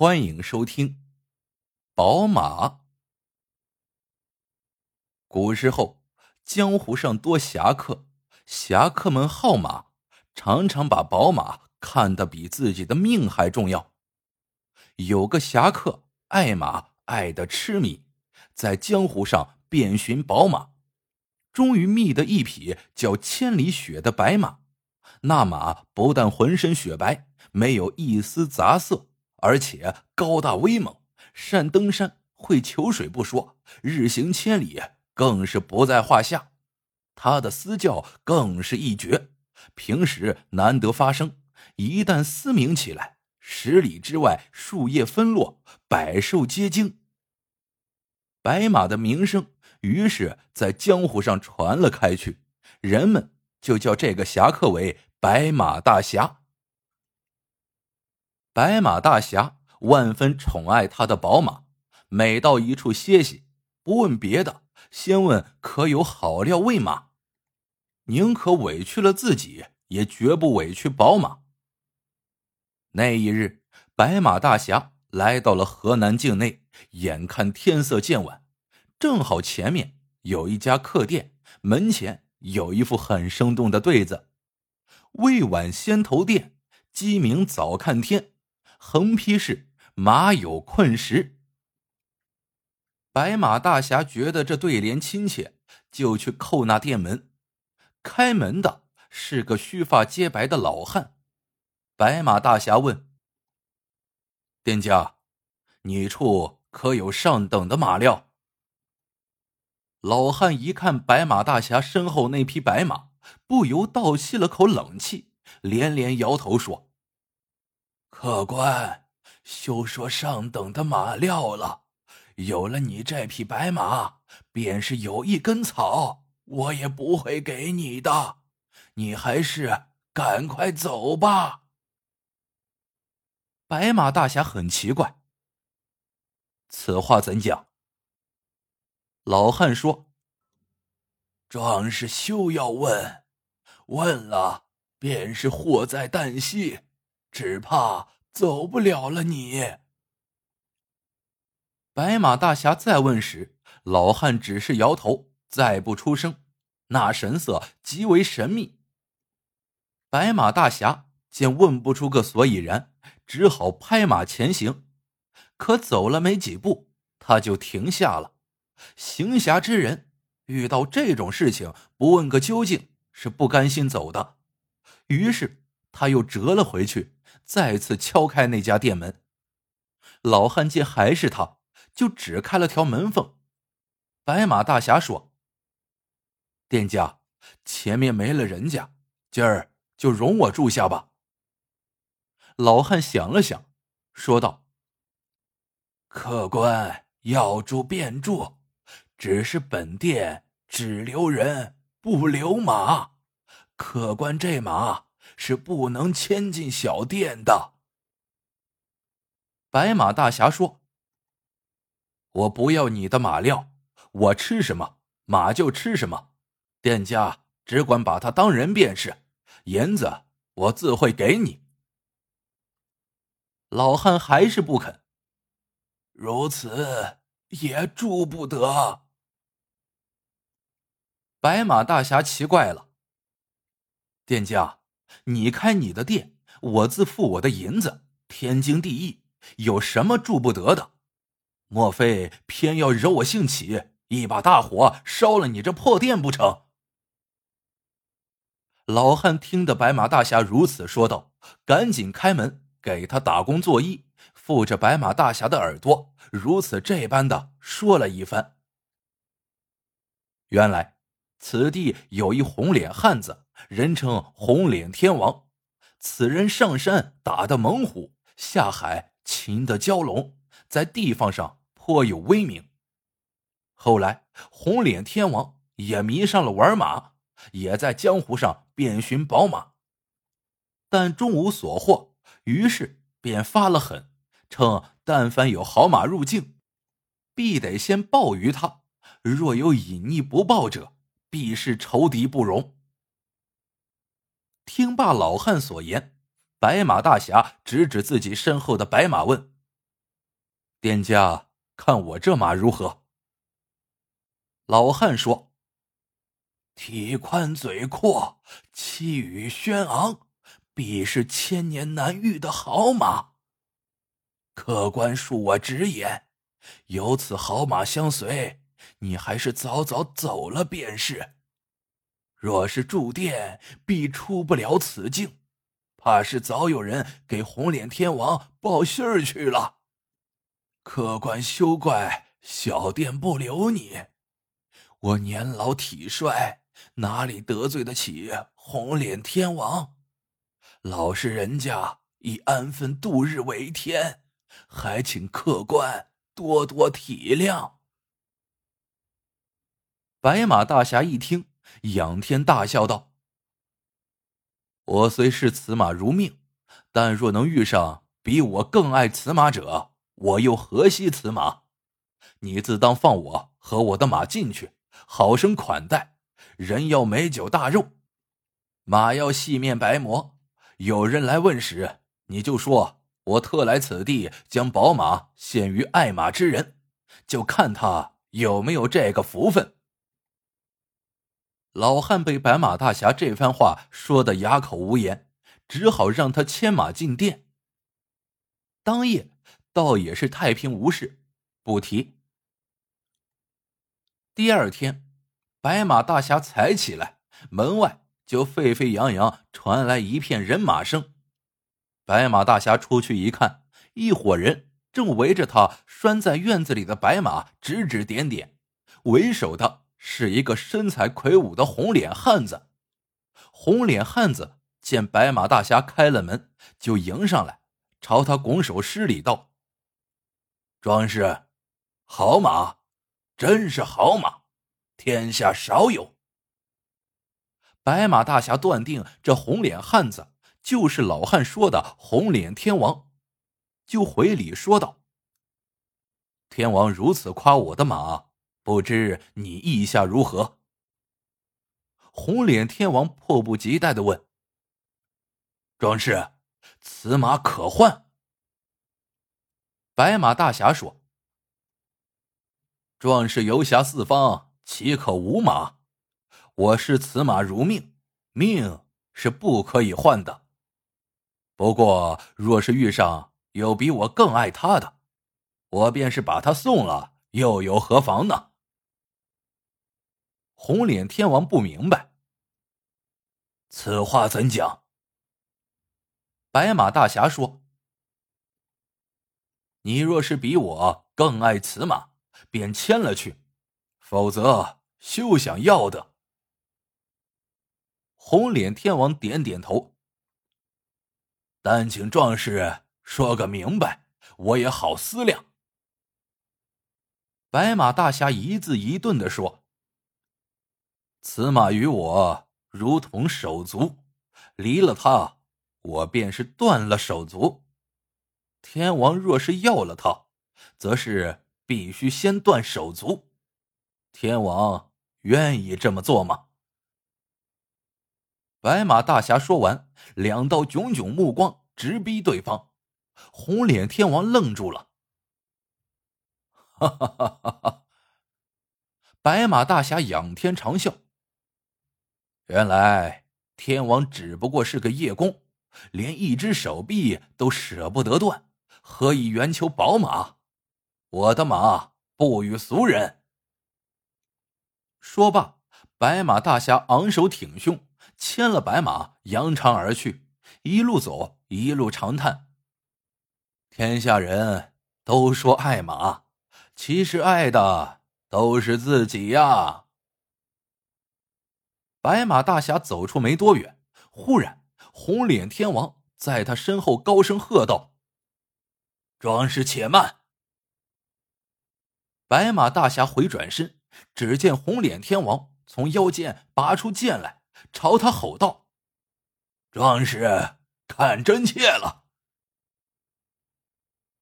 欢迎收听《宝马》。古时候，江湖上多侠客，侠客们好马，常常把宝马看得比自己的命还重要。有个侠客爱马爱得痴迷，在江湖上遍寻宝马，终于觅得一匹叫千里雪的白马。那马不但浑身雪白，没有一丝杂色。而且高大威猛，善登山，会求水不说，日行千里更是不在话下。他的嘶叫更是一绝，平时难得发声，一旦嘶鸣起来，十里之外树叶纷落，百兽皆惊。白马的名声于是在江湖上传了开去，人们就叫这个侠客为白马大侠。白马大侠万分宠爱他的宝马，每到一处歇息，不问别的，先问可有好料喂马，宁可委屈了自己，也绝不委屈宝马。那一日，白马大侠来到了河南境内，眼看天色渐晚，正好前面有一家客店，门前有一副很生动的对子：“未晚先投店，鸡鸣早看天。”横批是“马有困时”。白马大侠觉得这对联亲切，就去叩那店门。开门的是个须发皆白的老汉。白马大侠问：“店家，你处可有上等的马料？”老汉一看白马大侠身后那匹白马，不由倒吸了口冷气，连连摇头说。客官，休说上等的马料了，有了你这匹白马，便是有一根草，我也不会给你的。你还是赶快走吧。白马大侠很奇怪，此话怎讲？老汉说：“壮士休要问，问了便是祸在旦夕。”只怕走不了了。你，白马大侠再问时，老汉只是摇头，再不出声，那神色极为神秘。白马大侠见问不出个所以然，只好拍马前行。可走了没几步，他就停下了。行侠之人遇到这种事情，不问个究竟，是不甘心走的。于是他又折了回去。再次敲开那家店门，老汉见还是他，就只开了条门缝。白马大侠说：“店家，前面没了人家，今儿就容我住下吧。”老汉想了想，说道：“客官要住便住，只是本店只留人不留马，客官这马。”是不能牵进小店的。白马大侠说：“我不要你的马料，我吃什么马就吃什么，店家只管把它当人便是，银子我自会给你。”老汉还是不肯，如此也住不得。白马大侠奇怪了，店家。你开你的店，我自付我的银子，天经地义，有什么住不得的？莫非偏要惹我兴起，一把大火烧了你这破店不成？老汉听得白马大侠如此说道，赶紧开门给他打工作揖，附着白马大侠的耳朵，如此这般的说了一番。原来此地有一红脸汉子。人称红脸天王，此人上山打的猛虎，下海擒的蛟龙，在地方上颇有威名。后来，红脸天王也迷上了玩马，也在江湖上遍寻宝马，但终无所获，于是便发了狠，称但凡有好马入境，必得先报于他；若有隐匿不报者，必是仇敌不容。听罢老汉所言，白马大侠指指自己身后的白马，问：“店家看我这马如何？老汉说：“体宽嘴阔，气宇轩昂，必是千年难遇的好马。客官恕我直言，有此好马相随，你还是早早走了便是。若是住店，必出不了此境。”怕是早有人给红脸天王报信儿去了。客官休怪小店不留你，我年老体衰，哪里得罪得起红脸天王？老实人家以安分度日为天，还请客官多多体谅。白马大侠一听，仰天大笑道。我虽视此马如命，但若能遇上比我更爱此马者，我又何惜此马？你自当放我和我的马进去，好生款待。人要美酒大肉，马要细面白馍。有人来问时，你就说我特来此地，将宝马献于爱马之人，就看他有没有这个福分。老汉被白马大侠这番话说的哑口无言，只好让他牵马进店。当夜倒也是太平无事，不提。第二天，白马大侠才起来，门外就沸沸扬扬传来一片人马声。白马大侠出去一看，一伙人正围着他拴在院子里的白马指指点点，为首的。是一个身材魁梧的红脸汉子。红脸汉子见白马大侠开了门，就迎上来，朝他拱手施礼道：“壮士，好马，真是好马，天下少有。”白马大侠断定这红脸汉子就是老汉说的红脸天王，就回礼说道：“天王如此夸我的马。”不知你意下如何？红脸天王迫不及待的问：“壮士，此马可换？”白马大侠说：“壮士游侠四方，岂可无马？我视此马如命，命是不可以换的。不过，若是遇上有比我更爱他的，我便是把他送了，又有何妨呢？”红脸天王不明白，此话怎讲？白马大侠说：“你若是比我更爱此马，便牵了去；否则，休想要的。”红脸天王点点头，但请壮士说个明白，我也好思量。白马大侠一字一顿的说。此马与我如同手足，离了他，我便是断了手足。天王若是要了他，则是必须先断手足。天王愿意这么做吗？白马大侠说完，两道炯炯目光直逼对方。红脸天王愣住了，哈哈哈哈哈！白马大侠仰天长啸。原来天王只不过是个叶公，连一只手臂都舍不得断，何以圆求宝马？我的马不与俗人。说罢，白马大侠昂首挺胸，牵了白马，扬长而去。一路走，一路长叹：天下人都说爱马，其实爱的都是自己呀。白马大侠走出没多远，忽然红脸天王在他身后高声喝道：“壮士且慢！”白马大侠回转身，只见红脸天王从腰间拔出剑来，朝他吼道：“壮士，看真切了！”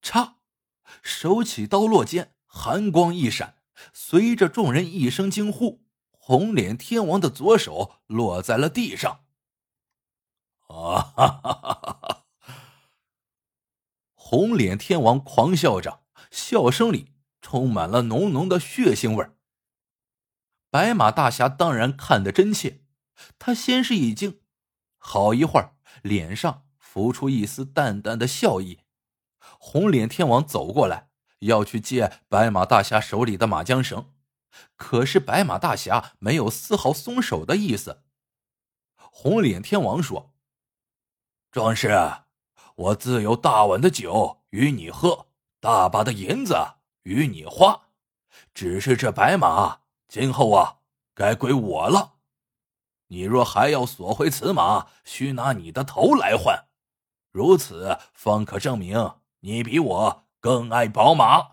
嚓，手起刀落间，寒光一闪，随着众人一声惊呼。红脸天王的左手落在了地上。啊哈哈哈哈！红脸天王狂笑着，笑声里充满了浓浓的血腥味白马大侠当然看得真切，他先是一惊，好一会儿，脸上浮出一丝淡淡的笑意。红脸天王走过来，要去借白马大侠手里的马缰绳，可是白马大侠没有丝毫松手的意思。红脸天王说：“壮士，我自有大碗的酒与你喝，大把的银子与你花，只是这白马今后啊，该归我了。你若还要索回此马，需拿你的头来换，如此方可证明。”你比我更爱宝马。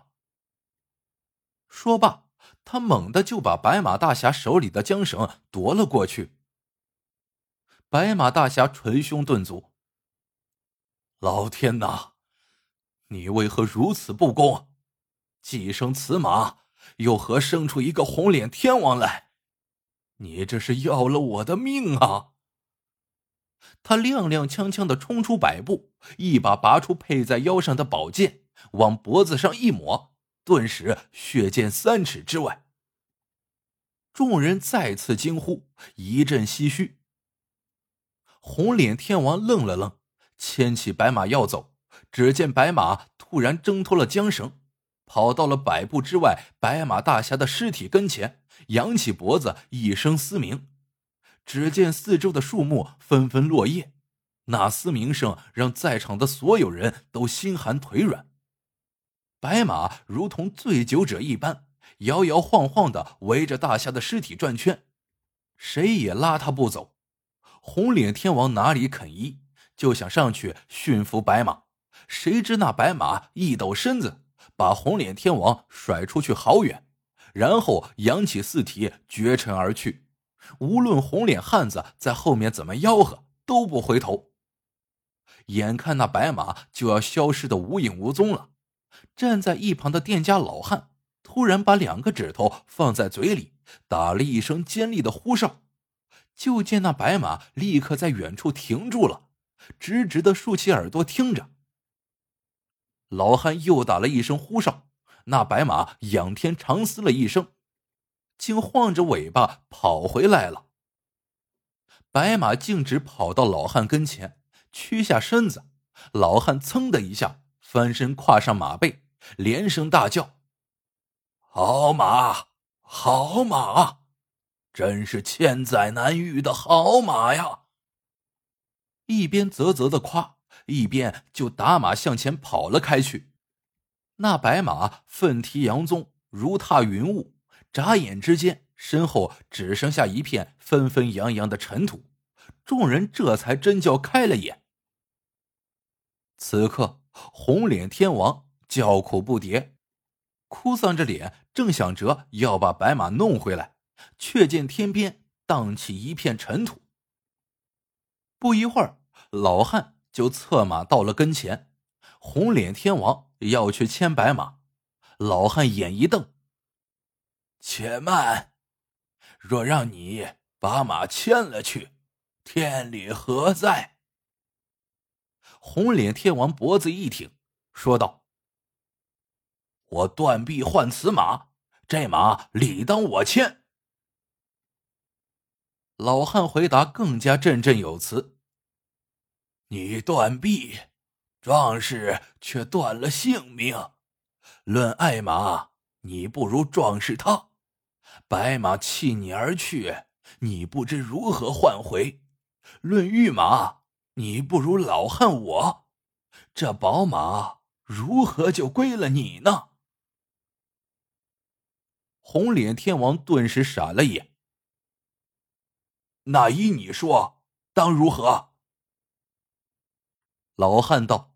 说罢，他猛地就把白马大侠手里的缰绳夺了过去。白马大侠捶胸顿足：“老天哪，你为何如此不公？既生此马，又何生出一个红脸天王来？你这是要了我的命啊！”他踉踉跄跄的冲出百步，一把拔出佩在腰上的宝剑，往脖子上一抹，顿时血溅三尺之外。众人再次惊呼，一阵唏嘘。红脸天王愣了愣，牵起白马要走，只见白马突然挣脱了缰绳，跑到了百步之外白马大侠的尸体跟前，扬起脖子，一声嘶鸣。只见四周的树木纷纷落叶，那嘶鸣声让在场的所有人都心寒腿软。白马如同醉酒者一般，摇摇晃晃的围着大侠的尸体转圈，谁也拉他不走。红脸天王哪里肯依，就想上去驯服白马，谁知那白马一抖身子，把红脸天王甩出去好远，然后扬起四蹄绝尘而去。无论红脸汉子在后面怎么吆喝，都不回头。眼看那白马就要消失的无影无踪了，站在一旁的店家老汉突然把两个指头放在嘴里，打了一声尖利的呼哨。就见那白马立刻在远处停住了，直直的竖起耳朵听着。老汉又打了一声呼哨，那白马仰天长嘶了一声。竟晃着尾巴跑回来了。白马径直跑到老汉跟前，屈下身子。老汉噌的一下翻身跨上马背，连声大叫：“好马，好马，真是千载难遇的好马呀！”一边啧啧的夸，一边就打马向前跑了开去。那白马奋蹄扬鬃，如踏云雾。眨眼之间，身后只剩下一片纷纷扬扬的尘土，众人这才真叫开了眼。此刻，红脸天王叫苦不迭，哭丧着脸，正想着要把白马弄回来，却见天边荡起一片尘土。不一会儿，老汉就策马到了跟前，红脸天王要去牵白马，老汉眼一瞪。且慢，若让你把马牵了去，天理何在？红脸天王脖子一挺，说道：“我断臂换此马，这马理当我牵。”老汉回答更加振振有词：“你断臂，壮士却断了性命。论爱马，你不如壮士他。”白马弃你而去，你不知如何换回；论御马，你不如老汉我，这宝马如何就归了你呢？红脸天王顿时傻了眼。那依你说，当如何？老汉道：“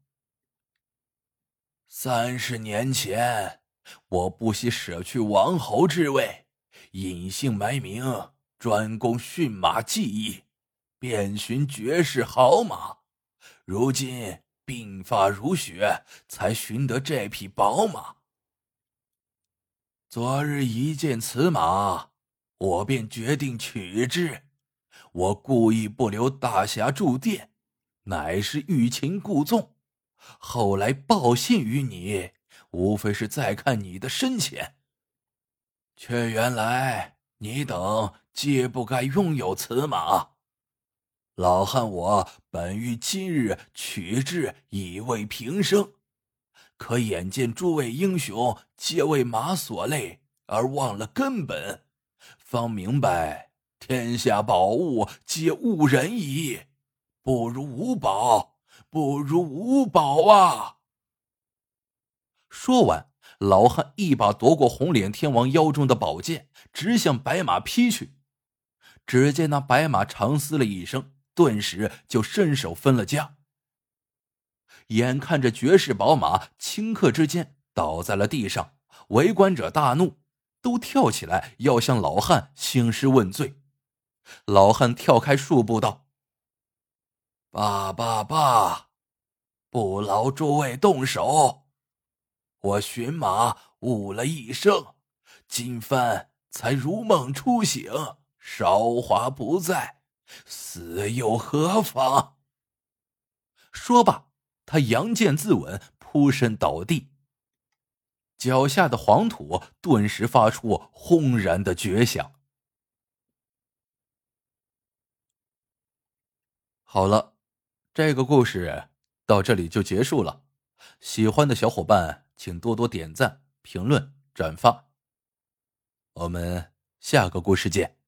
三十年前，我不惜舍去王侯之位。”隐姓埋名，专攻驯马技艺，遍寻绝世好马。如今鬓发如雪，才寻得这匹宝马。昨日一见此马，我便决定取之。我故意不留大侠住店，乃是欲擒故纵。后来报信于你，无非是再看你的深浅。却原来你等皆不该拥有此马。老汉我本欲今日取之以慰平生，可眼见诸位英雄皆为马所累，而忘了根本，方明白天下宝物皆误人矣。不如无宝，不如无宝啊！说完，老汉一把夺过红脸天王腰中的宝剑，直向白马劈去。只见那白马长嘶了一声，顿时就伸手分了家。眼看着绝世宝马顷刻之间倒在了地上，围观者大怒，都跳起来要向老汉兴师问罪。老汉跳开数步道。罢罢罢，不劳诸位动手。我寻马误了一生，今番才如梦初醒，韶华不在，死又何妨？说罢，他扬剑自刎，扑身倒地，脚下的黄土顿时发出轰然的绝响。好了。这个故事到这里就结束了，喜欢的小伙伴请多多点赞、评论、转发。我们下个故事见。